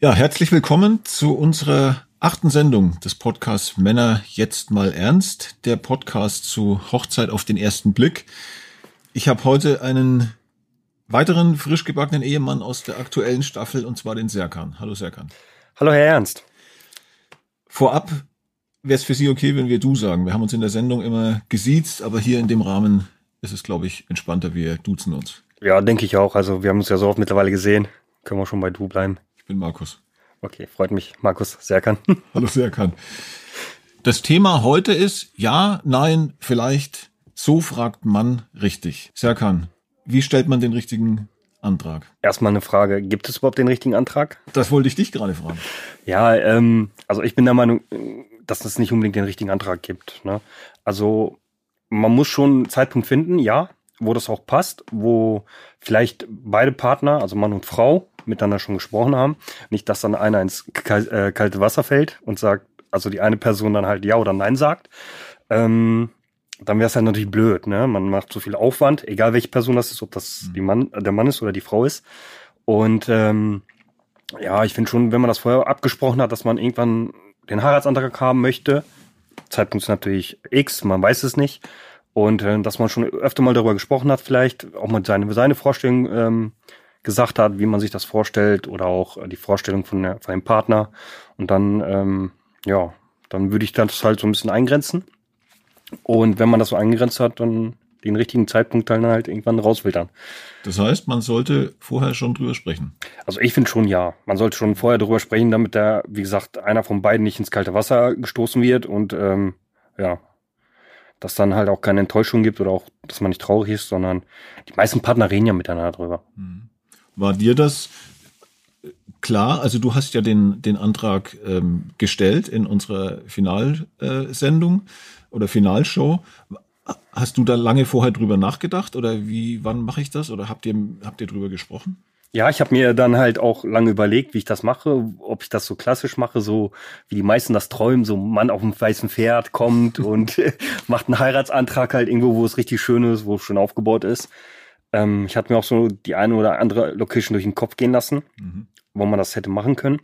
Ja, herzlich willkommen zu unserer achten Sendung des Podcasts Männer jetzt mal ernst, der Podcast zu Hochzeit auf den ersten Blick. Ich habe heute einen weiteren frisch gebackenen Ehemann aus der aktuellen Staffel und zwar den Serkan. Hallo Serkan. Hallo Herr Ernst. Vorab wäre es für Sie okay, wenn wir du sagen. Wir haben uns in der Sendung immer gesiezt, aber hier in dem Rahmen ist es, glaube ich, entspannter. Wir duzen uns. Ja, denke ich auch. Also wir haben uns ja so oft mittlerweile gesehen. Können wir schon bei du bleiben bin Markus. Okay, freut mich. Markus Serkan. Hallo Serkan. Das Thema heute ist ja, nein, vielleicht. So fragt man richtig. Serkan, wie stellt man den richtigen Antrag? Erstmal eine Frage. Gibt es überhaupt den richtigen Antrag? Das wollte ich dich gerade fragen. Ja, ähm, also ich bin der Meinung, dass es nicht unbedingt den richtigen Antrag gibt. Ne? Also man muss schon einen Zeitpunkt finden, ja, wo das auch passt, wo vielleicht beide Partner, also Mann und Frau, miteinander schon gesprochen haben. Nicht, dass dann einer ins äh, kalte Wasser fällt und sagt, also die eine Person dann halt Ja oder Nein sagt. Ähm, dann wäre es halt natürlich blöd, ne? Man macht so viel Aufwand, egal welche Person das ist, ob das mhm. die Mann, der Mann ist oder die Frau ist. Und ähm, ja, ich finde schon, wenn man das vorher abgesprochen hat, dass man irgendwann den Heiratsantrag haben möchte, Zeitpunkt ist natürlich X, man weiß es nicht. Und äh, dass man schon öfter mal darüber gesprochen hat, vielleicht auch mal seine, seine Vorstellung ähm, gesagt hat, wie man sich das vorstellt oder auch die Vorstellung von, der, von dem Partner. Und dann, ähm, ja, dann würde ich das halt so ein bisschen eingrenzen. Und wenn man das so eingrenzt hat, dann den richtigen Zeitpunkt dann halt irgendwann rausfiltern. Das heißt, man sollte vorher schon drüber sprechen. Also ich finde schon ja. Man sollte schon vorher drüber sprechen, damit da, wie gesagt, einer von beiden nicht ins kalte Wasser gestoßen wird und ähm, ja, dass dann halt auch keine Enttäuschung gibt oder auch, dass man nicht traurig ist, sondern die meisten Partner reden ja miteinander drüber. Mhm. War dir das klar? Also du hast ja den, den Antrag ähm, gestellt in unserer Finalsendung äh, oder Finalshow. Hast du da lange vorher drüber nachgedacht oder wie, wann mache ich das oder habt ihr, habt ihr drüber gesprochen? Ja, ich habe mir dann halt auch lange überlegt, wie ich das mache, ob ich das so klassisch mache, so wie die meisten das träumen, so Mann auf einem weißen Pferd kommt und macht einen Heiratsantrag halt irgendwo, wo es richtig schön ist, wo es schon aufgebaut ist. Ähm, ich hatte mir auch so die eine oder andere Location durch den Kopf gehen lassen, mhm. wo man das hätte machen können.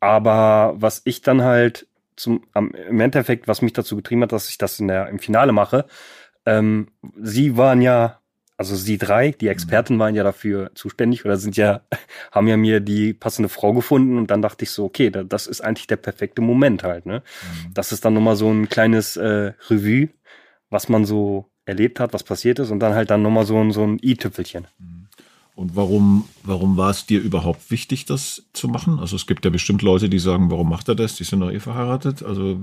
Aber was ich dann halt zum, am, im Endeffekt, was mich dazu getrieben hat, dass ich das in der, im Finale mache, ähm, sie waren ja, also sie drei, die Experten waren ja dafür zuständig oder sind ja, haben ja mir die passende Frau gefunden und dann dachte ich so, okay, da, das ist eigentlich der perfekte Moment halt, ne? Mhm. Das ist dann nochmal so ein kleines äh, Revue, was man so erlebt hat, was passiert ist und dann halt dann nochmal so ein, so ein i-Tüpfelchen. Und warum, warum war es dir überhaupt wichtig, das zu machen? Also es gibt ja bestimmt Leute, die sagen, warum macht er das? Die sind doch eh verheiratet. Also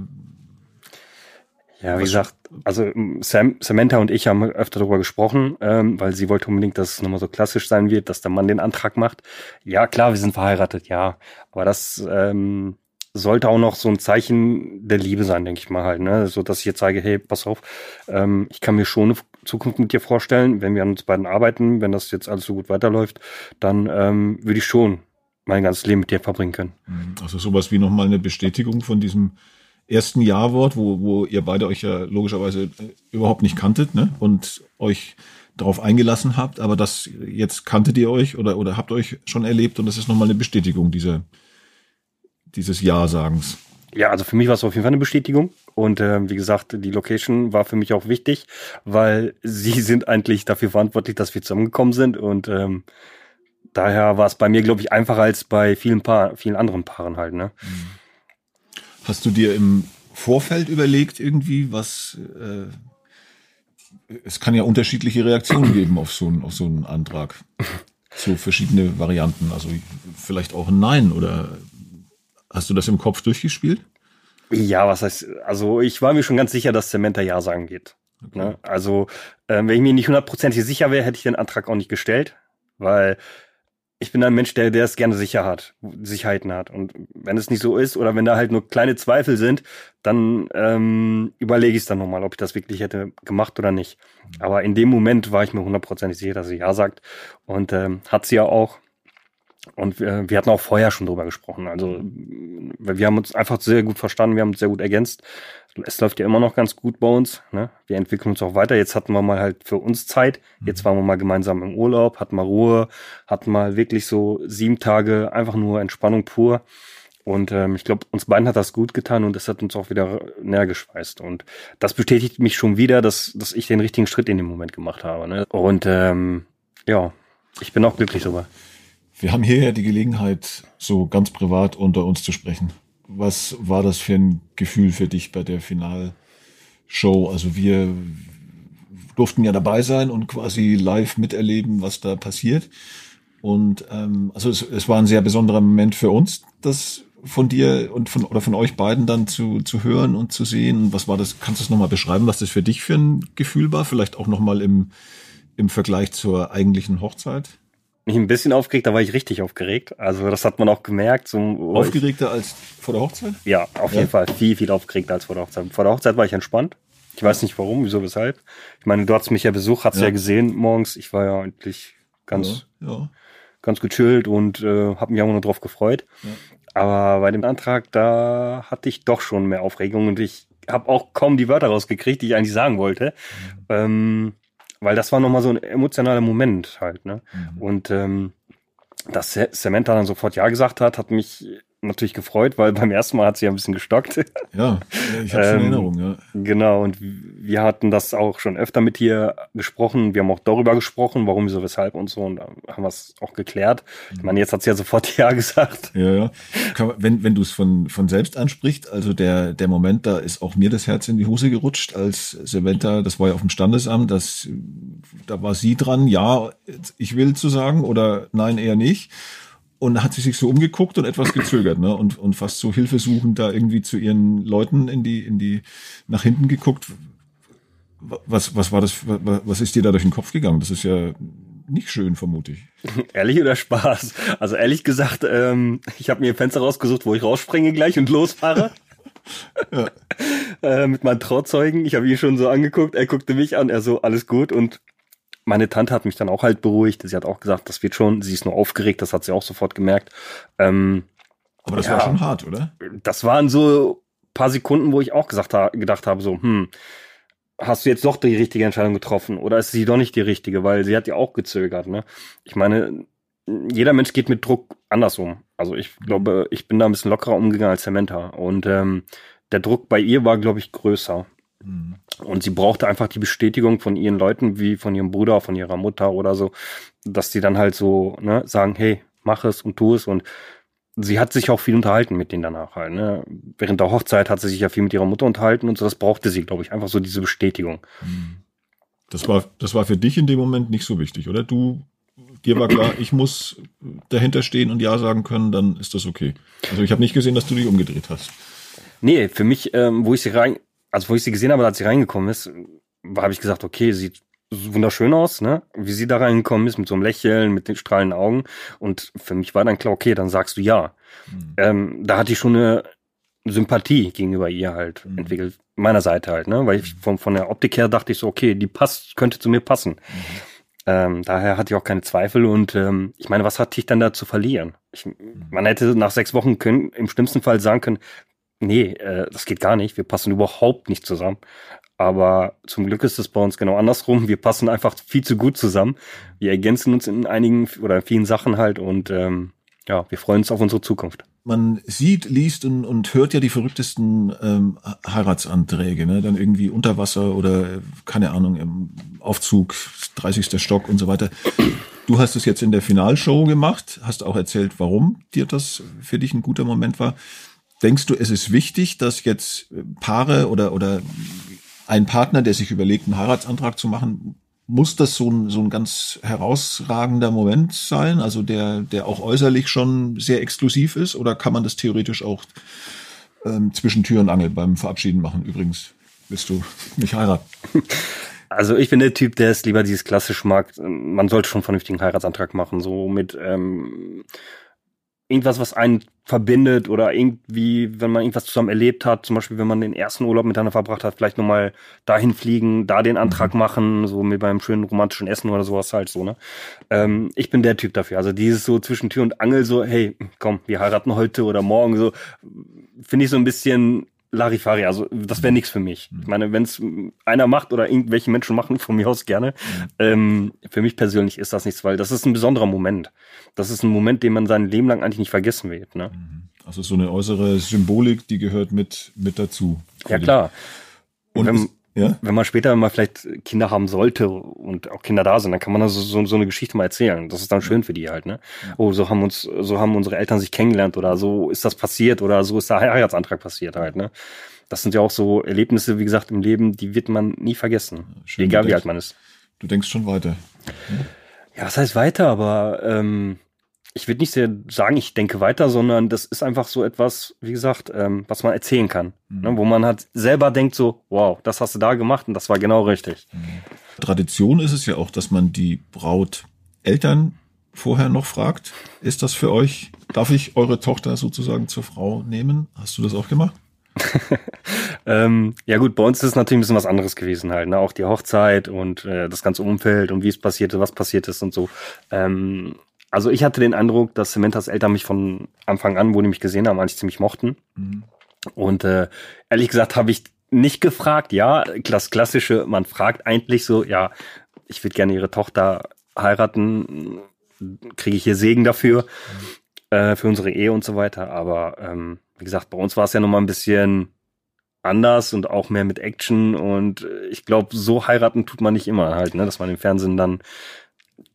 ja, wie gesagt, also Sam, Samantha und ich haben öfter darüber gesprochen, ähm, weil sie wollte unbedingt, dass es nochmal so klassisch sein wird, dass der Mann den Antrag macht. Ja, klar, wir sind verheiratet, ja. Aber das ähm, sollte auch noch so ein Zeichen der Liebe sein, denke ich mal halt, ne? So dass ich jetzt sage, hey, pass auf, ähm, ich kann mir schon eine Zukunft mit dir vorstellen, wenn wir an uns beiden arbeiten, wenn das jetzt alles so gut weiterläuft, dann ähm, würde ich schon mein ganzes Leben mit dir verbringen können. Mhm. Also sowas wie nochmal eine Bestätigung von diesem ersten Ja-Wort, wo, wo ihr beide euch ja logischerweise äh, überhaupt nicht kanntet, ne? Und euch darauf eingelassen habt, aber das jetzt kanntet ihr euch oder, oder habt euch schon erlebt und das ist nochmal eine Bestätigung dieser, dieses Ja-Sagens. Ja, also für mich war es auf jeden Fall eine Bestätigung. Und äh, wie gesagt, die Location war für mich auch wichtig, weil sie sind eigentlich dafür verantwortlich, dass wir zusammengekommen sind. Und ähm, daher war es bei mir, glaube ich, einfacher als bei vielen, Paar, vielen anderen Paaren halt. Ne? Hast du dir im Vorfeld überlegt, irgendwie, was äh, es kann ja unterschiedliche Reaktionen geben auf so, einen, auf so einen Antrag. So verschiedene Varianten. Also vielleicht auch ein Nein oder Hast du das im Kopf durchgespielt? Ja, was heißt, also ich war mir schon ganz sicher, dass Samantha Ja sagen geht. Okay. Ne? Also, äh, wenn ich mir nicht hundertprozentig sicher wäre, hätte ich den Antrag auch nicht gestellt, weil ich bin ein Mensch, der, der es gerne sicher hat, Sicherheiten hat. Und wenn es nicht so ist oder wenn da halt nur kleine Zweifel sind, dann ähm, überlege ich es dann nochmal, ob ich das wirklich hätte gemacht oder nicht. Mhm. Aber in dem Moment war ich mir hundertprozentig sicher, dass sie Ja sagt. Und ähm, hat sie ja auch. Und wir, wir hatten auch vorher schon drüber gesprochen. Also weil wir haben uns einfach sehr gut verstanden, wir haben uns sehr gut ergänzt. Es läuft ja immer noch ganz gut bei uns. Ne? Wir entwickeln uns auch weiter. Jetzt hatten wir mal halt für uns Zeit. Jetzt waren wir mal gemeinsam im Urlaub, hatten mal Ruhe, hatten mal wirklich so sieben Tage einfach nur Entspannung pur. Und ähm, ich glaube, uns beiden hat das gut getan und das hat uns auch wieder näher geschweißt. Und das bestätigt mich schon wieder, dass, dass ich den richtigen Schritt in dem Moment gemacht habe. Ne? Und ähm, ja, ich bin auch glücklich darüber. Wir haben hier ja die Gelegenheit, so ganz privat unter uns zu sprechen. Was war das für ein Gefühl für dich bei der Finalshow? Also wir durften ja dabei sein und quasi live miterleben, was da passiert. Und ähm, also es, es war ein sehr besonderer Moment für uns, das von dir und von oder von euch beiden dann zu, zu hören und zu sehen? Was war das? Kannst du es nochmal beschreiben, was das für dich für ein Gefühl war? Vielleicht auch nochmal im, im Vergleich zur eigentlichen Hochzeit? Mich ein bisschen aufgeregt, da war ich richtig aufgeregt. Also das hat man auch gemerkt. So, Aufgeregter als vor der Hochzeit? Ja, auf ja. jeden Fall viel, viel aufgeregter als vor der Hochzeit. Vor der Hochzeit war ich entspannt. Ich weiß nicht warum, wieso, weshalb. Ich meine, du hast mich ja besucht, hast ja, ja gesehen morgens. Ich war ja eigentlich ganz, ja, ganz gechillt und äh, habe mich auch nur drauf gefreut. Aber bei dem Antrag, da hatte ich doch schon mehr Aufregung und ich habe auch kaum die Wörter rausgekriegt, die ich eigentlich sagen wollte. Mhm. Ähm, weil das war nochmal so ein emotionaler Moment halt. Ne? Mhm. Und ähm, dass Samantha dann sofort Ja gesagt hat, hat mich natürlich gefreut, weil beim ersten Mal hat sie ja ein bisschen gestockt. Ja, ich habe ähm, in Erinnerung, ja. Genau, und wir hatten das auch schon öfter mit ihr gesprochen. Wir haben auch darüber gesprochen, warum, wieso, weshalb und so, und haben wir es auch geklärt. Ich meine, jetzt hat sie ja sofort Ja gesagt. Ja, ja. Wenn, wenn du es von, von selbst ansprichst, also der, der Moment, da ist auch mir das Herz in die Hose gerutscht, als Samantha, das war ja auf dem Standesamt, das, da war sie dran, ja, ich will zu sagen, oder nein, eher nicht und hat sie sich so umgeguckt und etwas gezögert, ne? Und, und fast so hilfesuchend da irgendwie zu ihren Leuten in die, in die, nach hinten geguckt. Was, was war das, was ist dir da durch den Kopf gegangen? Das ist ja nicht schön, vermute ich. Ehrlich oder Spaß? Also ehrlich gesagt, ähm, ich habe mir ein Fenster rausgesucht, wo ich rausspringe gleich und losfahre. ja. äh, mit meinen Trauzeugen. Ich habe ihn schon so angeguckt, er guckte mich an, er so, alles gut und meine Tante hat mich dann auch halt beruhigt. Sie hat auch gesagt, das wird schon. Sie ist nur aufgeregt, das hat sie auch sofort gemerkt. Ähm, Aber das ja, war schon hart, oder? Das waren so paar Sekunden, wo ich auch gesagt ha gedacht habe, so, hm, hast du jetzt doch die richtige Entscheidung getroffen oder ist sie doch nicht die richtige, weil sie hat ja auch gezögert. Ne? Ich meine, jeder Mensch geht mit Druck anders um. Also ich glaube, ich bin da ein bisschen lockerer umgegangen als Samantha. Und ähm, der Druck bei ihr war, glaube ich, größer. Und sie brauchte einfach die Bestätigung von ihren Leuten, wie von ihrem Bruder, von ihrer Mutter oder so, dass die dann halt so ne, sagen, hey, mach es und tu es. Und sie hat sich auch viel unterhalten mit denen danach halt. Ne? Während der Hochzeit hat sie sich ja viel mit ihrer Mutter unterhalten und so, das brauchte sie, glaube ich, einfach so diese Bestätigung. Mhm. Das war, das war für dich in dem Moment nicht so wichtig, oder? Du, dir war klar, ich muss dahinter stehen und Ja sagen können, dann ist das okay. Also ich habe nicht gesehen, dass du dich umgedreht hast. Nee, für mich, ähm, wo ich sie rein, also wo ich sie gesehen habe, als sie reingekommen ist, habe ich gesagt, okay, sieht wunderschön aus, ne? Wie sie da reingekommen ist, mit so einem Lächeln, mit den strahlenden Augen. Und für mich war dann klar, okay, dann sagst du ja. Mhm. Ähm, da hatte ich schon eine Sympathie gegenüber ihr halt mhm. entwickelt, meiner Seite halt, ne? Weil ich mhm. von, von der Optik her dachte ich so, okay, die passt, könnte zu mir passen. Mhm. Ähm, daher hatte ich auch keine Zweifel und ähm, ich meine, was hatte ich dann da zu verlieren? Ich, mhm. man hätte nach sechs Wochen können, im schlimmsten Fall sagen können, nee, äh, das geht gar nicht. Wir passen überhaupt nicht zusammen. Aber zum Glück ist es bei uns genau andersrum. Wir passen einfach viel zu gut zusammen. Wir ergänzen uns in einigen oder in vielen Sachen halt und ähm, ja, wir freuen uns auf unsere Zukunft. Man sieht, liest und, und hört ja die verrücktesten ähm, Heiratsanträge, ne? Dann irgendwie unter Wasser oder keine Ahnung, im Aufzug, 30. Stock und so weiter. Du hast es jetzt in der Finalshow gemacht, hast auch erzählt, warum dir das für dich ein guter Moment war. Denkst du, es ist wichtig, dass jetzt Paare oder, oder ein Partner, der sich überlegt, einen Heiratsantrag zu machen, muss das so ein, so ein ganz herausragender Moment sein, also der, der auch äußerlich schon sehr exklusiv ist, oder kann man das theoretisch auch ähm, zwischen Tür und Angel beim Verabschieden machen? Übrigens, willst du mich heiraten? Also ich bin der Typ, der es lieber dieses klassisch mag. Man sollte schon einen vernünftigen Heiratsantrag machen, so mit ähm, irgendwas, was einen verbindet oder irgendwie, wenn man irgendwas zusammen erlebt hat, zum Beispiel, wenn man den ersten Urlaub miteinander verbracht hat, vielleicht nochmal dahin fliegen, da den Antrag mhm. machen, so mit beim schönen romantischen Essen oder sowas halt so, ne? Ähm, ich bin der Typ dafür. Also dieses so zwischen Tür und Angel, so, hey, komm, wir heiraten heute oder morgen, so, finde ich so ein bisschen Larifari, also das wäre nichts für mich. Ich meine, wenn es einer macht oder irgendwelche Menschen machen, von mir aus gerne. Ähm, für mich persönlich ist das nichts, weil das ist ein besonderer Moment. Das ist ein Moment, den man sein Leben lang eigentlich nicht vergessen wird. Ne? Also so eine äußere Symbolik, die gehört mit, mit dazu. Ja, klar. Und wenn, ja? Wenn man später mal vielleicht Kinder haben sollte und auch Kinder da sind, dann kann man also so, so eine Geschichte mal erzählen. Das ist dann schön für die halt, ne? Oh, so haben uns, so haben unsere Eltern sich kennengelernt oder so ist das passiert oder so ist der Heiratsantrag passiert halt, ne? Das sind ja auch so Erlebnisse, wie gesagt, im Leben, die wird man nie vergessen. Schön, egal wie alt man ist. Du denkst schon weiter. Ja, was heißt weiter, aber ähm, ich würde nicht sehr sagen, ich denke weiter, sondern das ist einfach so etwas, wie gesagt, ähm, was man erzählen kann. Mhm. Ne, wo man halt selber denkt so, wow, das hast du da gemacht und das war genau richtig. Mhm. Tradition ist es ja auch, dass man die Brauteltern vorher noch fragt. Ist das für euch, darf ich eure Tochter sozusagen zur Frau nehmen? Hast du das auch gemacht? ähm, ja gut, bei uns ist es natürlich ein bisschen was anderes gewesen halt, ne? Auch die Hochzeit und äh, das ganze Umfeld und wie es passierte, was passiert ist und so. Ähm, also ich hatte den Eindruck, dass Cementas Eltern mich von Anfang an, wo die mich gesehen haben, eigentlich ziemlich mochten. Mhm. Und äh, ehrlich gesagt habe ich nicht gefragt, ja, das klassische, man fragt eigentlich so, ja, ich würde gerne ihre Tochter heiraten, kriege ich hier Segen dafür, mhm. äh, für unsere Ehe und so weiter. Aber ähm, wie gesagt, bei uns war es ja nochmal ein bisschen anders und auch mehr mit Action und ich glaube, so heiraten tut man nicht immer halt, ne, dass man im Fernsehen dann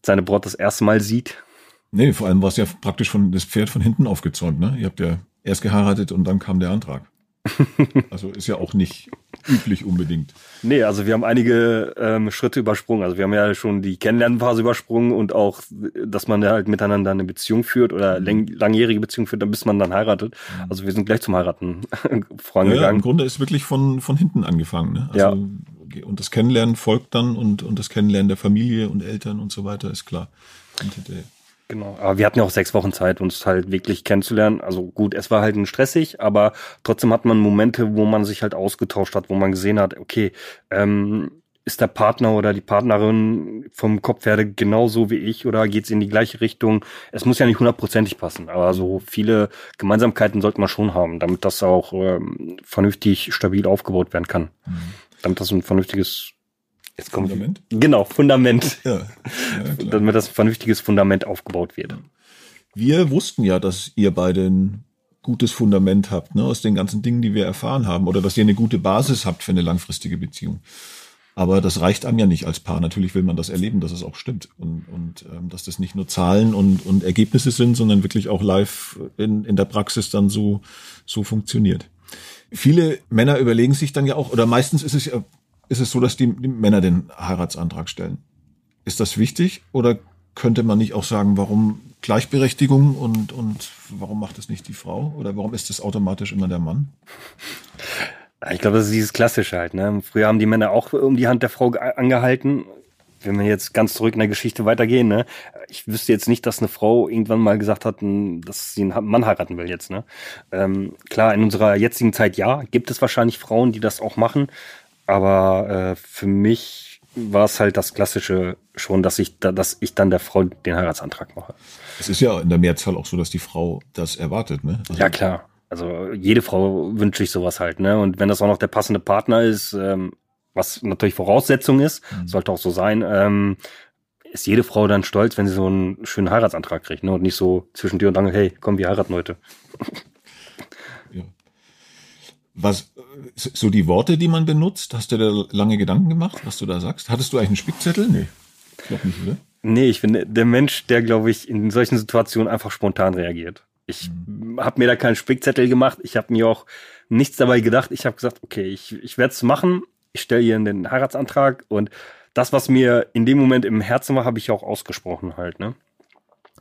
seine Braut das erste Mal sieht Nee, vor allem war es ja praktisch von das Pferd von hinten aufgezäumt, ne? Ihr habt ja erst geheiratet und dann kam der Antrag. also ist ja auch nicht üblich unbedingt. Nee, also wir haben einige ähm, Schritte übersprungen. Also wir haben ja schon die Kennenlernphase übersprungen und auch, dass man ja halt miteinander eine Beziehung führt oder lang, langjährige Beziehung führt, dann bis man dann heiratet. Mhm. Also wir sind gleich zum Heiraten vorangegangen. Ja, Im Grunde ist wirklich von, von hinten angefangen. Ne? Also, ja. Und das Kennenlernen folgt dann und, und das Kennenlernen der Familie und Eltern und so weiter ist klar. Und Genau, aber wir hatten ja auch sechs Wochen Zeit, uns halt wirklich kennenzulernen. Also gut, es war halt ein stressig, aber trotzdem hat man Momente, wo man sich halt ausgetauscht hat, wo man gesehen hat, okay, ähm, ist der Partner oder die Partnerin vom Kopf her genauso wie ich oder geht's in die gleiche Richtung? Es muss ja nicht hundertprozentig passen, aber so viele Gemeinsamkeiten sollte man schon haben, damit das auch ähm, vernünftig stabil aufgebaut werden kann. Mhm. Damit das ein vernünftiges Jetzt kommt Fundament? Genau, Fundament. Ja, ja Damit das ein vernünftiges Fundament aufgebaut wird. Wir wussten ja, dass ihr beide ein gutes Fundament habt, ne, aus den ganzen Dingen, die wir erfahren haben, oder dass ihr eine gute Basis habt für eine langfristige Beziehung. Aber das reicht einem ja nicht als Paar. Natürlich will man das erleben, dass es auch stimmt und, und ähm, dass das nicht nur Zahlen und, und Ergebnisse sind, sondern wirklich auch live in, in der Praxis dann so, so funktioniert. Viele Männer überlegen sich dann ja auch, oder meistens ist es ja ist es so, dass die, die Männer den Heiratsantrag stellen. Ist das wichtig oder könnte man nicht auch sagen, warum Gleichberechtigung und, und warum macht es nicht die Frau? Oder warum ist es automatisch immer der Mann? Ich glaube, das ist dieses Klassische halt. Ne? Früher haben die Männer auch um die Hand der Frau angehalten. Wenn wir jetzt ganz zurück in der Geschichte weitergehen, ne? ich wüsste jetzt nicht, dass eine Frau irgendwann mal gesagt hat, dass sie einen Mann heiraten will jetzt. Ne? Ähm, klar, in unserer jetzigen Zeit ja, gibt es wahrscheinlich Frauen, die das auch machen. Aber äh, für mich war es halt das Klassische schon, dass ich, da, dass ich dann der Frau den Heiratsantrag mache. Es ist ja in der Mehrzahl auch so, dass die Frau das erwartet, ne? Also ja, klar. Also jede Frau wünscht sich sowas halt, ne? Und wenn das auch noch der passende Partner ist, ähm, was natürlich Voraussetzung ist, mhm. sollte auch so sein, ähm, ist jede Frau dann stolz, wenn sie so einen schönen Heiratsantrag kriegt, ne? Und nicht so zwischen dir und Angel, hey, komm, wir heiraten heute. Ja. Was so die Worte, die man benutzt, hast du da lange Gedanken gemacht, was du da sagst? Hattest du eigentlich einen Spickzettel? Nee. Ich glaube nicht, oder? Nee, ich bin der Mensch, der, glaube ich, in solchen Situationen einfach spontan reagiert. Ich mhm. habe mir da keinen Spickzettel gemacht. Ich habe mir auch nichts dabei gedacht. Ich habe gesagt, okay, ich, ich werde es machen. Ich stelle hier den Heiratsantrag und das, was mir in dem Moment im Herzen war, habe ich auch ausgesprochen halt. Ne?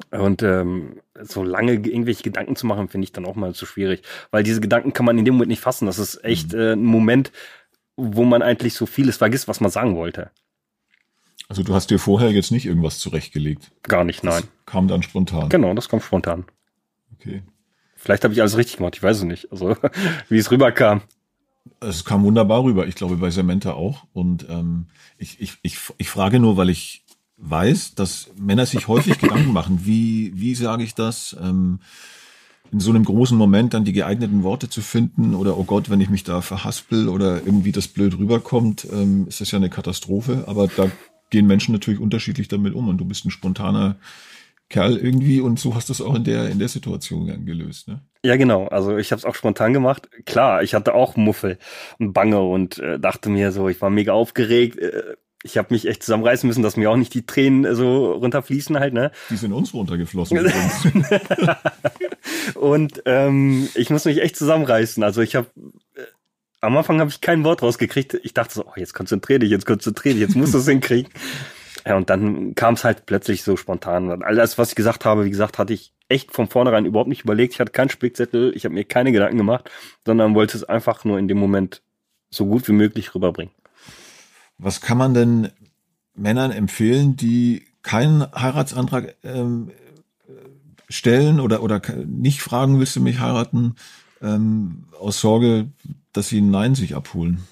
Und ähm, so lange irgendwelche Gedanken zu machen, finde ich dann auch mal zu schwierig. Weil diese Gedanken kann man in dem Moment nicht fassen. Das ist echt mhm. äh, ein Moment, wo man eigentlich so vieles vergisst, was man sagen wollte. Also du hast dir vorher jetzt nicht irgendwas zurechtgelegt? Gar nicht, nein. Das kam dann spontan? Genau, das kommt spontan. Okay. Vielleicht habe ich alles richtig gemacht, ich weiß es nicht. Also, wie es rüberkam. Es kam wunderbar rüber, ich glaube bei Samantha auch. Und ähm, ich, ich, ich, ich frage nur, weil ich weiß, dass Männer sich häufig Gedanken machen, wie, wie sage ich das? Ähm, in so einem großen Moment dann die geeigneten Worte zu finden oder oh Gott, wenn ich mich da verhaspel oder irgendwie das blöd rüberkommt, ähm, ist das ja eine Katastrophe. Aber da gehen Menschen natürlich unterschiedlich damit um und du bist ein spontaner Kerl irgendwie und so hast du es auch in der in der Situation gelöst, ne? Ja, genau. Also ich habe es auch spontan gemacht. Klar, ich hatte auch Muffel und Bange und äh, dachte mir so, ich war mega aufgeregt. Äh, ich habe mich echt zusammenreißen müssen, dass mir auch nicht die Tränen so runterfließen halt, ne? Die sind uns runtergeflossen. und ähm, ich muss mich echt zusammenreißen. Also ich habe äh, am Anfang habe ich kein Wort rausgekriegt. Ich dachte so, oh, jetzt konzentrier dich, jetzt konzentrier dich, jetzt musst du es hinkriegen. Ja, und dann kam es halt plötzlich so spontan. All das, was ich gesagt habe, wie gesagt, hatte ich echt von vornherein überhaupt nicht überlegt. Ich hatte keinen Spickzettel, ich habe mir keine Gedanken gemacht, sondern wollte es einfach nur in dem Moment so gut wie möglich rüberbringen. Was kann man denn Männern empfehlen, die keinen Heiratsantrag ähm, stellen oder, oder nicht fragen, willst du mich heiraten, ähm, aus Sorge, dass sie ein Nein sich abholen?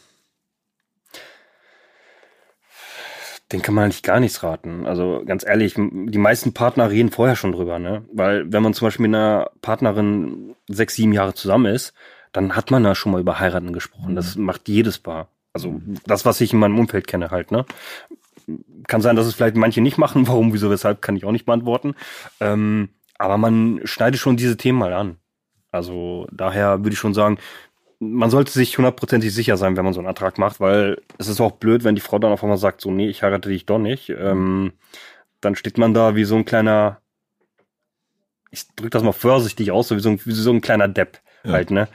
Den kann man eigentlich gar nichts raten. Also ganz ehrlich, die meisten Partner reden vorher schon drüber, ne? Weil wenn man zum Beispiel mit einer Partnerin sechs, sieben Jahre zusammen ist, dann hat man da schon mal über Heiraten gesprochen. Das mhm. macht jedes Paar. Also das, was ich in meinem Umfeld kenne halt, ne? Kann sein, dass es vielleicht manche nicht machen. Warum, wieso, weshalb, kann ich auch nicht beantworten. Ähm, aber man schneidet schon diese Themen mal an. Also daher würde ich schon sagen, man sollte sich hundertprozentig sicher sein, wenn man so einen Antrag macht, weil es ist auch blöd, wenn die Frau dann auf einmal sagt, so, nee, ich heirate dich doch nicht. Ähm, dann steht man da wie so ein kleiner, ich drücke das mal vorsichtig aus, so wie so ein, wie so ein kleiner Depp ja. halt, ne?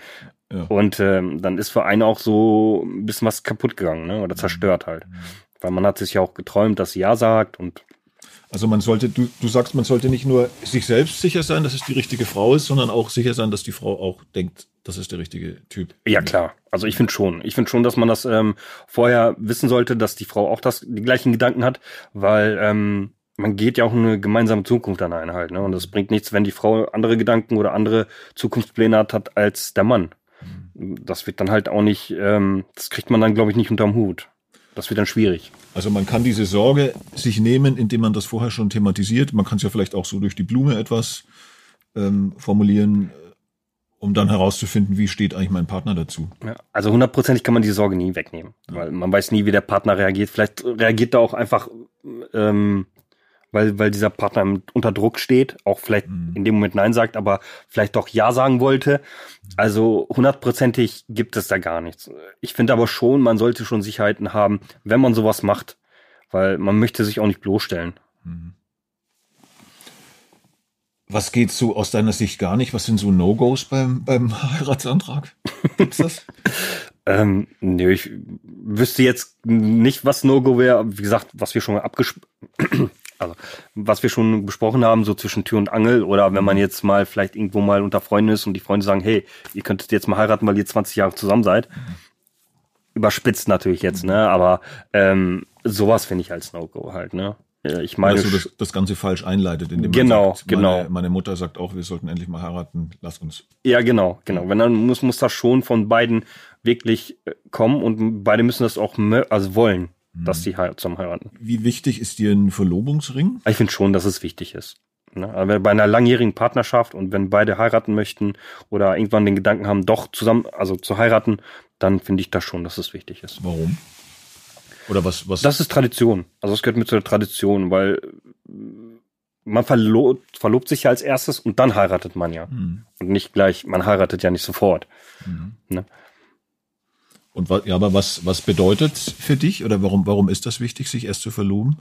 Ja. Und ähm, dann ist für einen auch so ein bisschen was kaputt gegangen, ne? Oder zerstört halt. Weil man hat sich ja auch geträumt, dass sie Ja sagt und also man sollte, du, du sagst, man sollte nicht nur sich selbst sicher sein, dass es die richtige Frau ist, sondern auch sicher sein, dass die Frau auch denkt, das ist der richtige Typ. Ja, klar. Also ich finde schon. Ich finde schon, dass man das ähm, vorher wissen sollte, dass die Frau auch das, die gleichen Gedanken hat, weil ähm, man geht ja auch eine gemeinsame Zukunft dann ein halt. Ne? Und es bringt nichts, wenn die Frau andere Gedanken oder andere Zukunftspläne hat, hat als der Mann. Das wird dann halt auch nicht, ähm, das kriegt man dann, glaube ich, nicht unterm Hut. Das wird dann schwierig. Also man kann diese Sorge sich nehmen, indem man das vorher schon thematisiert. Man kann es ja vielleicht auch so durch die Blume etwas ähm, formulieren, um dann herauszufinden, wie steht eigentlich mein Partner dazu. Ja, also hundertprozentig kann man diese Sorge nie wegnehmen, ja. weil man weiß nie, wie der Partner reagiert. Vielleicht reagiert er auch einfach ähm, weil, weil dieser Partner unter Druck steht, auch vielleicht mhm. in dem Moment Nein sagt, aber vielleicht doch Ja sagen wollte. Also hundertprozentig gibt es da gar nichts. Ich finde aber schon, man sollte schon Sicherheiten haben, wenn man sowas macht, weil man möchte sich auch nicht bloßstellen. Mhm. Was geht so aus deiner Sicht gar nicht? Was sind so No-Gos beim, beim Heiratsantrag? Gibt's das? ähm, nee, ich wüsste jetzt nicht, was No-Go wäre. Wie gesagt, was wir schon mal abgesprochen also was wir schon besprochen haben, so zwischen Tür und Angel oder wenn man jetzt mal vielleicht irgendwo mal unter Freunden ist und die Freunde sagen, hey, ihr könntet jetzt mal heiraten, weil ihr 20 Jahre zusammen seid. Überspitzt natürlich jetzt, ne? Aber ähm, sowas finde ich als No-Go halt, ne? Ich meine, dass du das, das Ganze falsch einleitet, indem genau, sagt, genau. Meine, meine, Mutter sagt auch, wir sollten endlich mal heiraten, lass uns. Ja, genau, genau. Wenn dann muss muss das schon von beiden wirklich äh, kommen und beide müssen das auch also wollen dass die zum heiraten. Wie wichtig ist dir ein Verlobungsring? Ich finde schon, dass es wichtig ist. Ne? Bei einer langjährigen Partnerschaft und wenn beide heiraten möchten oder irgendwann den Gedanken haben, doch zusammen, also zu heiraten, dann finde ich das schon, dass es wichtig ist. Warum? Oder was, was? Das ist Tradition. Also es gehört mit zur Tradition, weil man verlobt, verlobt sich ja als erstes und dann heiratet man ja. Mhm. Und nicht gleich, man heiratet ja nicht sofort. Mhm. Ne? Und was, ja, aber was, was bedeutet für dich oder warum, warum ist das wichtig, sich erst zu verloben?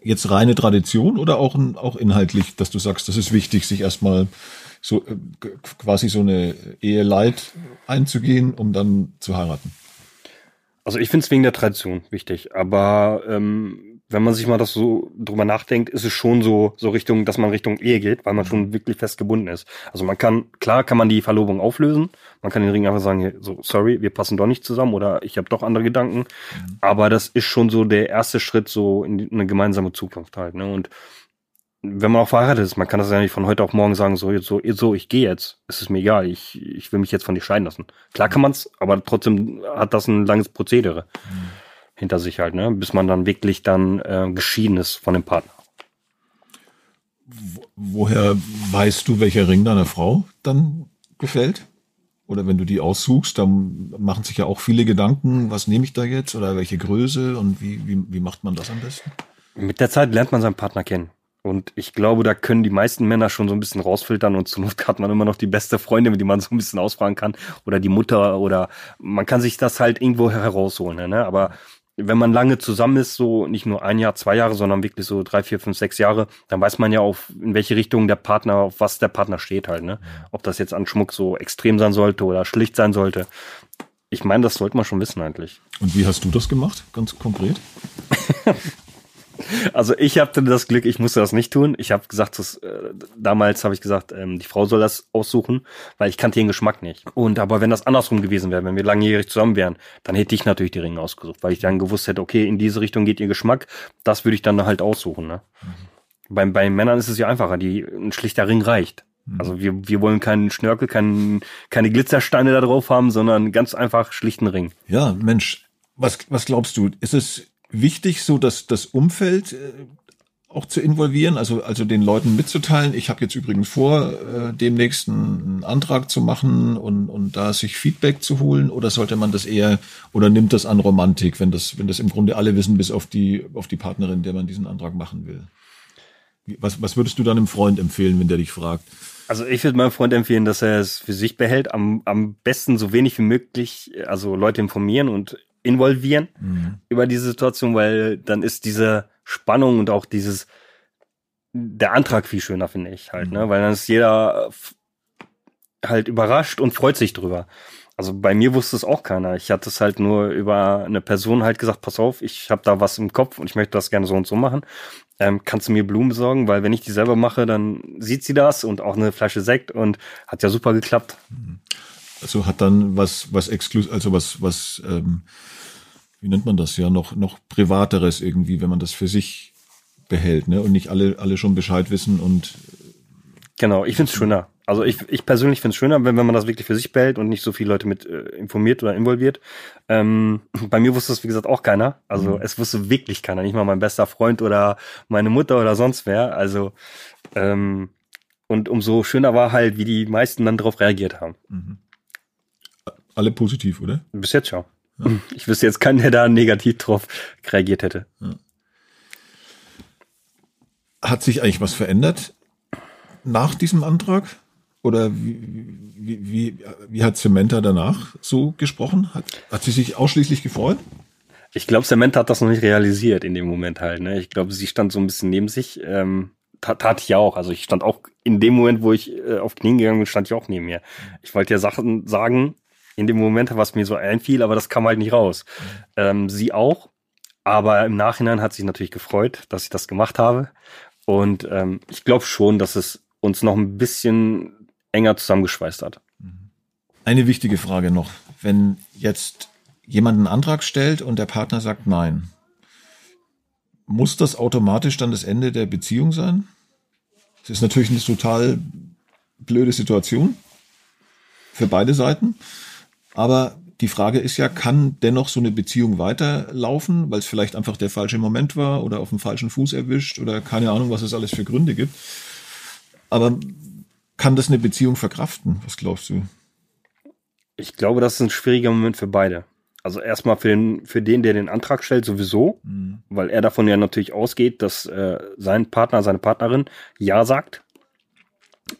Jetzt reine Tradition oder auch, auch inhaltlich, dass du sagst, das ist wichtig, sich erstmal so äh, quasi so eine Ehe leid einzugehen, um dann zu heiraten? Also ich finde es wegen der Tradition wichtig, aber ähm, wenn man sich mal das so drüber nachdenkt, ist es schon so, so Richtung, dass man Richtung Ehe geht, weil man schon wirklich fest gebunden ist. Also man kann, klar kann man die Verlobung auflösen. Man kann den Ring einfach sagen, so, sorry, wir passen doch nicht zusammen oder ich habe doch andere Gedanken. Mhm. Aber das ist schon so der erste Schritt so in eine gemeinsame Zukunft halt. Ne? Und wenn man auch verheiratet ist, man kann das ja nicht von heute auf morgen sagen, so, jetzt, so, so, ich gehe jetzt. Es ist mir egal, ich, ich will mich jetzt von dir scheiden lassen. Klar kann man's, aber trotzdem hat das ein langes Prozedere mhm. Hinter sich halt, ne? Bis man dann wirklich dann äh, geschieden ist von dem Partner. Woher weißt du, welcher Ring deiner Frau dann gefällt? Oder wenn du die aussuchst, dann machen sich ja auch viele Gedanken, was nehme ich da jetzt oder welche Größe und wie, wie, wie macht man das am besten? Mit der Zeit lernt man seinen Partner kennen. Und ich glaube, da können die meisten Männer schon so ein bisschen rausfiltern und zur Not hat man immer noch die beste Freundin, die man so ein bisschen ausfragen kann oder die Mutter oder man kann sich das halt irgendwo herausholen. Ne? Aber wenn man lange zusammen ist, so nicht nur ein Jahr, zwei Jahre, sondern wirklich so drei, vier, fünf, sechs Jahre, dann weiß man ja auf, in welche Richtung der Partner, auf was der Partner steht halt, ne? Ob das jetzt an Schmuck so extrem sein sollte oder schlicht sein sollte. Ich meine, das sollte man schon wissen eigentlich. Und wie hast du das gemacht, ganz konkret? Also ich hatte das Glück, ich musste das nicht tun. Ich habe gesagt, dass, äh, damals habe ich gesagt, ähm, die Frau soll das aussuchen, weil ich kannte ihren Geschmack nicht. Und aber wenn das andersrum gewesen wäre, wenn wir langjährig zusammen wären, dann hätte ich natürlich die Ringe ausgesucht, weil ich dann gewusst hätte, okay, in diese Richtung geht ihr Geschmack, das würde ich dann halt aussuchen. Ne? Mhm. Bei, bei Männern ist es ja einfacher, die ein schlichter Ring reicht. Mhm. Also wir, wir wollen keinen Schnörkel, keinen, keine Glitzersteine da drauf haben, sondern ganz einfach schlichten Ring. Ja, Mensch, was, was glaubst du? Ist es wichtig, so dass das Umfeld äh, auch zu involvieren, also also den Leuten mitzuteilen. Ich habe jetzt übrigens vor, äh, demnächst einen Antrag zu machen und und da sich Feedback zu holen, oder sollte man das eher oder nimmt das an Romantik, wenn das wenn das im Grunde alle wissen, bis auf die auf die Partnerin, der man diesen Antrag machen will. Was was würdest du dann einem Freund empfehlen, wenn der dich fragt? Also ich würde meinem Freund empfehlen, dass er es für sich behält, am, am besten so wenig wie möglich, also Leute informieren und involvieren mhm. über diese Situation, weil dann ist diese Spannung und auch dieses der Antrag viel schöner, finde ich halt, ne? mhm. ne? Weil dann ist jeder halt überrascht und freut sich drüber. Also bei mir wusste es auch keiner. Ich hatte es halt nur über eine Person halt gesagt, pass auf, ich habe da was im Kopf und ich möchte das gerne so und so machen. Ähm, kannst du mir Blumen besorgen? Weil wenn ich die selber mache, dann sieht sie das und auch eine Flasche Sekt und hat ja super geklappt. Mhm. Also hat dann was, was exklus, also was, was, ähm, wie nennt man das ja, noch, noch privateres irgendwie, wenn man das für sich behält, ne? Und nicht alle, alle schon Bescheid wissen und. Genau, ich find's schöner. Also ich, ich persönlich find's schöner, wenn, wenn man das wirklich für sich behält und nicht so viele Leute mit äh, informiert oder involviert. Ähm, bei mir wusste es, wie gesagt, auch keiner. Also mhm. es wusste wirklich keiner, nicht mal mein bester Freund oder meine Mutter oder sonst wer. Also ähm, und umso schöner war halt, wie die meisten dann darauf reagiert haben. Mhm. Alle positiv, oder? Bis jetzt ja. Ich wüsste jetzt keinen, der da negativ drauf reagiert hätte. Ja. Hat sich eigentlich was verändert nach diesem Antrag? Oder wie, wie, wie, wie hat Samantha danach so gesprochen? Hat, hat sie sich ausschließlich gefreut? Ich glaube, Samantha hat das noch nicht realisiert in dem Moment halt. Ne? Ich glaube, sie stand so ein bisschen neben sich. Ähm, tat, tat ich ja auch. Also ich stand auch in dem Moment, wo ich äh, auf Knien gegangen bin, stand ich auch neben mir. Ich wollte ja Sachen sagen, in dem Moment, was mir so einfiel, aber das kam halt nicht raus. Ähm, sie auch, aber im Nachhinein hat sich natürlich gefreut, dass ich das gemacht habe. Und ähm, ich glaube schon, dass es uns noch ein bisschen enger zusammengeschweißt hat. Mhm. Eine wichtige Frage noch. Wenn jetzt jemand einen Antrag stellt und der Partner sagt nein, muss das automatisch dann das Ende der Beziehung sein? Das ist natürlich eine total blöde Situation für beide Seiten. Aber die Frage ist ja, kann dennoch so eine Beziehung weiterlaufen, weil es vielleicht einfach der falsche Moment war oder auf dem falschen Fuß erwischt oder keine Ahnung, was es alles für Gründe gibt. Aber kann das eine Beziehung verkraften? Was glaubst du? Ich glaube, das ist ein schwieriger Moment für beide. Also erstmal für den, für den, der den Antrag stellt, sowieso, mhm. weil er davon ja natürlich ausgeht, dass äh, sein Partner, seine Partnerin Ja sagt.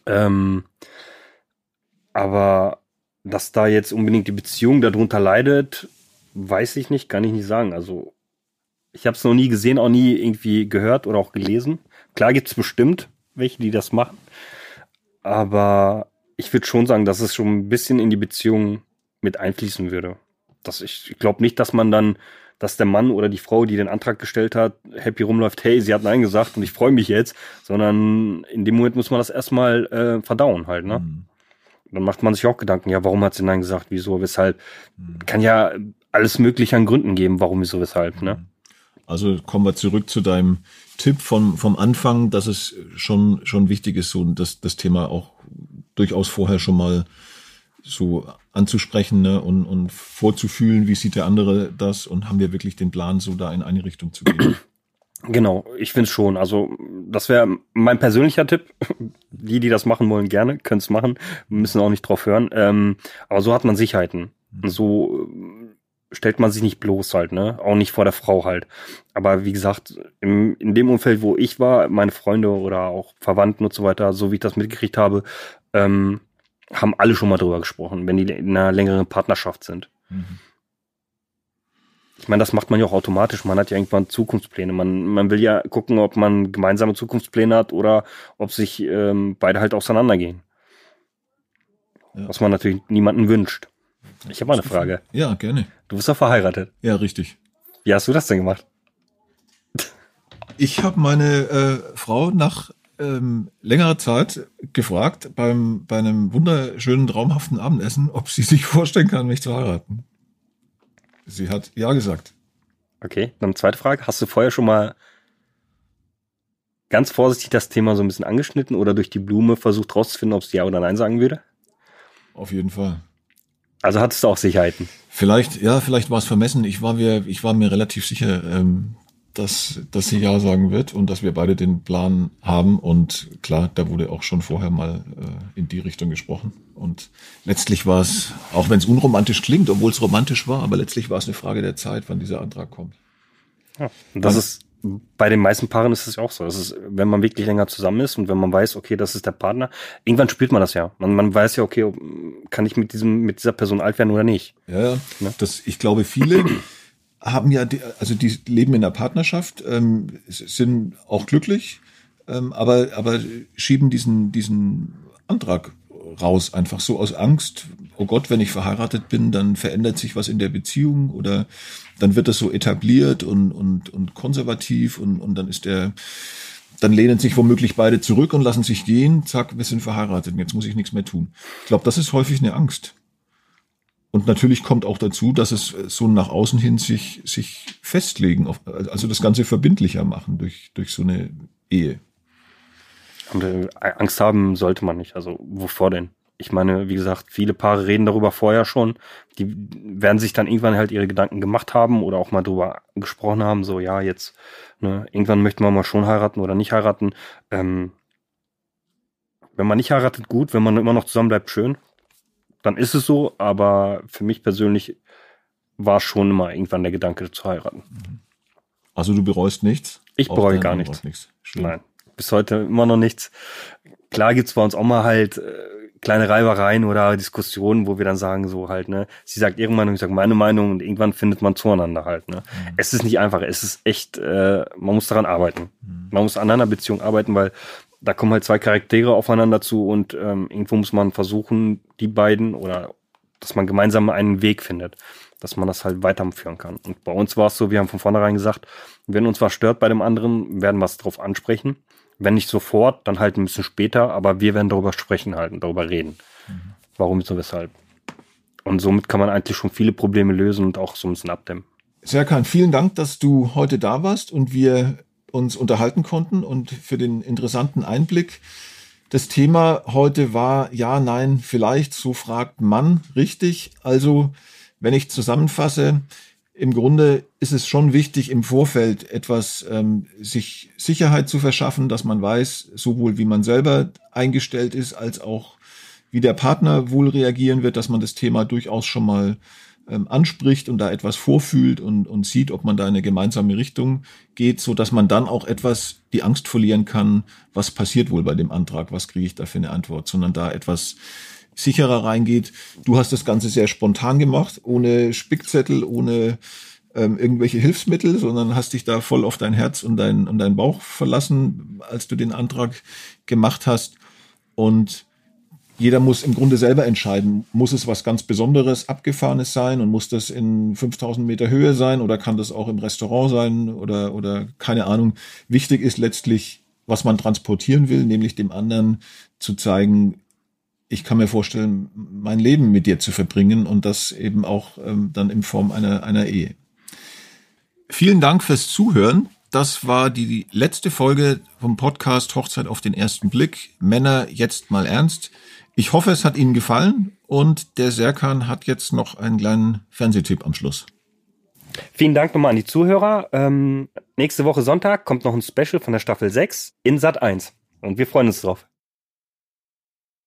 Ähm, aber dass da jetzt unbedingt die Beziehung darunter leidet, weiß ich nicht, kann ich nicht sagen. Also ich habe es noch nie gesehen, auch nie irgendwie gehört oder auch gelesen. Klar gibt es bestimmt welche, die das machen, aber ich würde schon sagen, dass es schon ein bisschen in die Beziehung mit einfließen würde. Dass ich, ich glaube nicht, dass man dann, dass der Mann oder die Frau, die den Antrag gestellt hat, happy rumläuft, hey, sie hat Nein gesagt und ich freue mich jetzt, sondern in dem Moment muss man das erstmal äh, verdauen halt, ne? Mhm dann macht man sich auch Gedanken, ja, warum hat sie Nein gesagt, wieso, weshalb. Kann ja alles Mögliche an Gründen geben, warum, wieso, weshalb, ne? Also kommen wir zurück zu deinem Tipp vom, vom Anfang, dass es schon, schon wichtig ist, so das, das Thema auch durchaus vorher schon mal so anzusprechen ne, und, und vorzufühlen, wie sieht der andere das und haben wir wirklich den Plan, so da in eine Richtung zu gehen. Genau, ich finde schon. Also das wäre mein persönlicher Tipp. Die, die das machen wollen, gerne, können es machen, müssen auch nicht drauf hören. Ähm, aber so hat man Sicherheiten. Mhm. So äh, stellt man sich nicht bloß halt, ne? Auch nicht vor der Frau halt. Aber wie gesagt, im, in dem Umfeld, wo ich war, meine Freunde oder auch Verwandten und so weiter, so wie ich das mitgekriegt habe, ähm, haben alle schon mal drüber gesprochen, wenn die in einer längeren Partnerschaft sind. Mhm. Ich meine, das macht man ja auch automatisch. Man hat ja irgendwann Zukunftspläne. Man, man will ja gucken, ob man gemeinsame Zukunftspläne hat oder ob sich ähm, beide halt auseinandergehen. Ja. Was man natürlich niemanden wünscht. Ich habe mal eine Frage. Ja, gerne. Du bist doch verheiratet. Ja, richtig. Wie hast du das denn gemacht? Ich habe meine äh, Frau nach ähm, längerer Zeit gefragt beim bei einem wunderschönen traumhaften Abendessen, ob sie sich vorstellen kann, mich zu heiraten. Sie hat ja gesagt. Okay, dann zweite Frage. Hast du vorher schon mal ganz vorsichtig das Thema so ein bisschen angeschnitten oder durch die Blume versucht rauszufinden, ob sie ja oder nein sagen würde? Auf jeden Fall. Also hattest du auch Sicherheiten? Vielleicht, ja, vielleicht war es vermessen. Ich war mir, ich war mir relativ sicher, ähm, dass, dass sie Ja sagen wird und dass wir beide den Plan haben. Und klar, da wurde auch schon vorher mal äh, in die Richtung gesprochen. Und letztlich war es, auch wenn es unromantisch klingt, obwohl es romantisch war, aber letztlich war es eine Frage der Zeit, wann dieser Antrag kommt. Ja, das ist bei den meisten Paaren ist es ja auch so. Das ist, wenn man wirklich länger zusammen ist und wenn man weiß, okay, das ist der Partner, irgendwann spürt man das ja. Man, man weiß ja, okay, kann ich mit diesem, mit dieser Person alt werden oder nicht. Ja, ja. Ne? Das, ich glaube, viele haben ja, die, also die leben in der Partnerschaft, ähm, sind auch glücklich, ähm, aber, aber schieben diesen, diesen Antrag raus, einfach so aus Angst, oh Gott, wenn ich verheiratet bin, dann verändert sich was in der Beziehung oder dann wird das so etabliert und, und, und konservativ und, und dann ist der, dann lehnen sich womöglich beide zurück und lassen sich gehen, zack, wir sind verheiratet, jetzt muss ich nichts mehr tun. Ich glaube, das ist häufig eine Angst. Und natürlich kommt auch dazu, dass es so nach außen hin sich, sich festlegen, also das Ganze verbindlicher machen durch, durch so eine Ehe. Und äh, Angst haben sollte man nicht. Also wovor denn? Ich meine, wie gesagt, viele Paare reden darüber vorher schon. Die werden sich dann irgendwann halt ihre Gedanken gemacht haben oder auch mal drüber gesprochen haben, so ja, jetzt, ne, irgendwann möchten wir mal schon heiraten oder nicht heiraten. Ähm, wenn man nicht heiratet, gut, wenn man immer noch zusammen bleibt, schön dann ist es so, aber für mich persönlich war schon immer irgendwann der Gedanke zu heiraten. Also du bereust nichts? Ich bereue gar nichts. nichts. Nein, bis heute immer noch nichts. Klar gibt's bei uns auch mal halt äh, kleine Reibereien oder Diskussionen, wo wir dann sagen so halt, ne, sie sagt ihre Meinung, ich sage meine Meinung und irgendwann findet man zueinander halt, ne. Mhm. Es ist nicht einfach, es ist echt, äh, man muss daran arbeiten. Mhm. Man muss an einer Beziehung arbeiten, weil da kommen halt zwei Charaktere aufeinander zu und ähm, irgendwo muss man versuchen, die beiden oder dass man gemeinsam einen Weg findet, dass man das halt weiterführen kann. Und bei uns war es so, wir haben von vornherein gesagt, wenn uns was stört bei dem anderen, werden wir es drauf ansprechen. Wenn nicht sofort, dann halt ein bisschen später, aber wir werden darüber sprechen halt und darüber reden. Mhm. Warum, so, weshalb. Und somit kann man eigentlich schon viele Probleme lösen und auch so ein bisschen abdämmen. Serkan, vielen Dank, dass du heute da warst und wir uns unterhalten konnten und für den interessanten Einblick. Das Thema heute war ja, nein, vielleicht, so fragt man richtig. Also, wenn ich zusammenfasse, im Grunde ist es schon wichtig, im Vorfeld etwas ähm, sich Sicherheit zu verschaffen, dass man weiß, sowohl wie man selber eingestellt ist, als auch wie der Partner wohl reagieren wird, dass man das Thema durchaus schon mal ähm, anspricht und da etwas vorfühlt und, und sieht, ob man da in eine gemeinsame Richtung geht, so dass man dann auch etwas die Angst verlieren kann, was passiert wohl bei dem Antrag, was kriege ich da für eine Antwort, sondern da etwas sicherer reingeht. Du hast das Ganze sehr spontan gemacht, ohne Spickzettel, ohne ähm, irgendwelche Hilfsmittel, sondern hast dich da voll auf dein Herz und dein, und dein Bauch verlassen, als du den Antrag gemacht hast. Und jeder muss im Grunde selber entscheiden, muss es was ganz Besonderes, Abgefahrenes sein und muss das in 5000 Meter Höhe sein oder kann das auch im Restaurant sein oder, oder keine Ahnung. Wichtig ist letztlich, was man transportieren will, nämlich dem anderen zu zeigen, ich kann mir vorstellen, mein Leben mit dir zu verbringen und das eben auch ähm, dann in Form einer, einer Ehe. Vielen Dank fürs Zuhören. Das war die letzte Folge vom Podcast Hochzeit auf den ersten Blick. Männer jetzt mal ernst. Ich hoffe, es hat Ihnen gefallen und der Serkan hat jetzt noch einen kleinen Fernsehtipp am Schluss. Vielen Dank nochmal an die Zuhörer. Ähm, nächste Woche Sonntag kommt noch ein Special von der Staffel 6 in Sat 1. Und wir freuen uns drauf.